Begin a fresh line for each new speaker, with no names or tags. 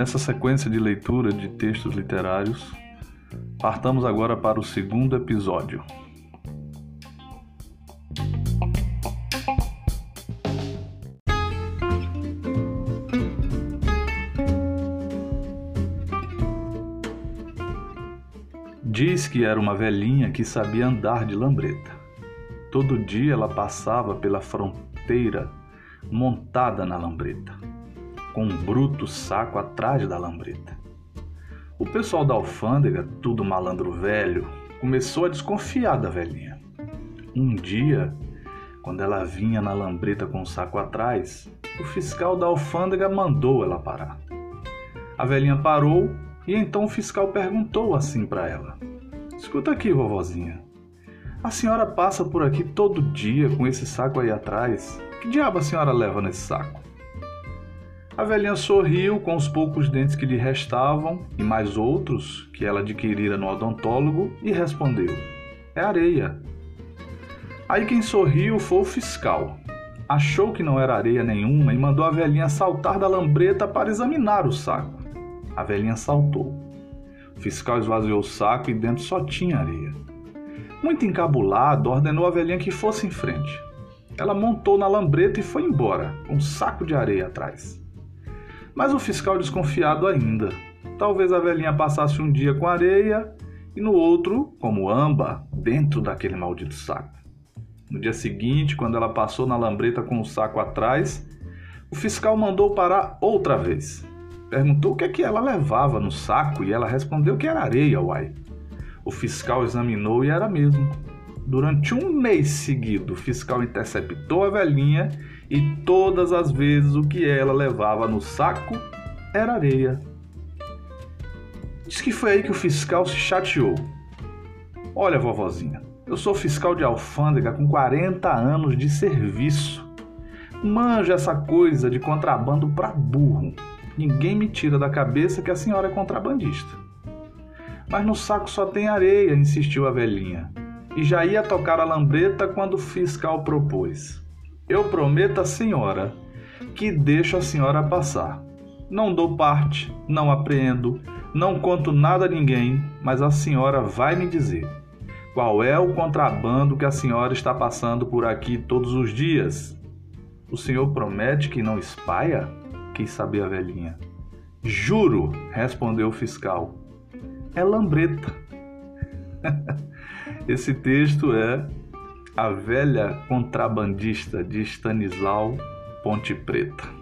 Nessa sequência de leitura de textos literários, partamos agora para o segundo episódio. Diz que era uma velhinha que sabia andar de lambreta. Todo dia ela passava pela fronteira montada na lambreta com um bruto saco atrás da lambreta. O pessoal da alfândega, tudo malandro velho, começou a desconfiar da velhinha. Um dia, quando ela vinha na lambreta com o saco atrás, o fiscal da alfândega mandou ela parar. A velhinha parou e então o fiscal perguntou assim para ela: Escuta aqui, vovozinha. A senhora passa por aqui todo dia com esse saco aí atrás. Que diabo a senhora leva nesse saco? A velhinha sorriu com os poucos dentes que lhe restavam e mais outros que ela adquirira no odontólogo e respondeu: É areia. Aí quem sorriu foi o fiscal. Achou que não era areia nenhuma e mandou a velhinha saltar da lambreta para examinar o saco. A velhinha saltou. O fiscal esvaziou o saco e dentro só tinha areia. Muito encabulado, ordenou a velhinha que fosse em frente. Ela montou na lambreta e foi embora, com um saco de areia atrás. Mas o fiscal desconfiado ainda. Talvez a velhinha passasse um dia com areia e no outro, como amba, dentro daquele maldito saco. No dia seguinte, quando ela passou na lambreta com o saco atrás, o fiscal mandou parar outra vez. Perguntou o que é que ela levava no saco e ela respondeu que era areia, uai. O fiscal examinou e era mesmo. Durante um mês seguido, o fiscal interceptou a velhinha e todas as vezes o que ela levava no saco era areia. Diz que foi aí que o fiscal se chateou. Olha, vovozinha, eu sou fiscal de alfândega com 40 anos de serviço. Manjo essa coisa de contrabando pra burro. Ninguém me tira da cabeça que a senhora é contrabandista. Mas no saco só tem areia, insistiu a velhinha. E já ia tocar a lambreta quando o fiscal propôs. Eu prometo à senhora que deixo a senhora passar. Não dou parte, não apreendo, não conto nada a ninguém, mas a senhora vai me dizer qual é o contrabando que a senhora está passando por aqui todos os dias. O senhor promete que não espalha? Quis saber a velhinha. Juro, respondeu o fiscal. É lambreta. Esse texto é a Velha Contrabandista de Stanislau Ponte Preta.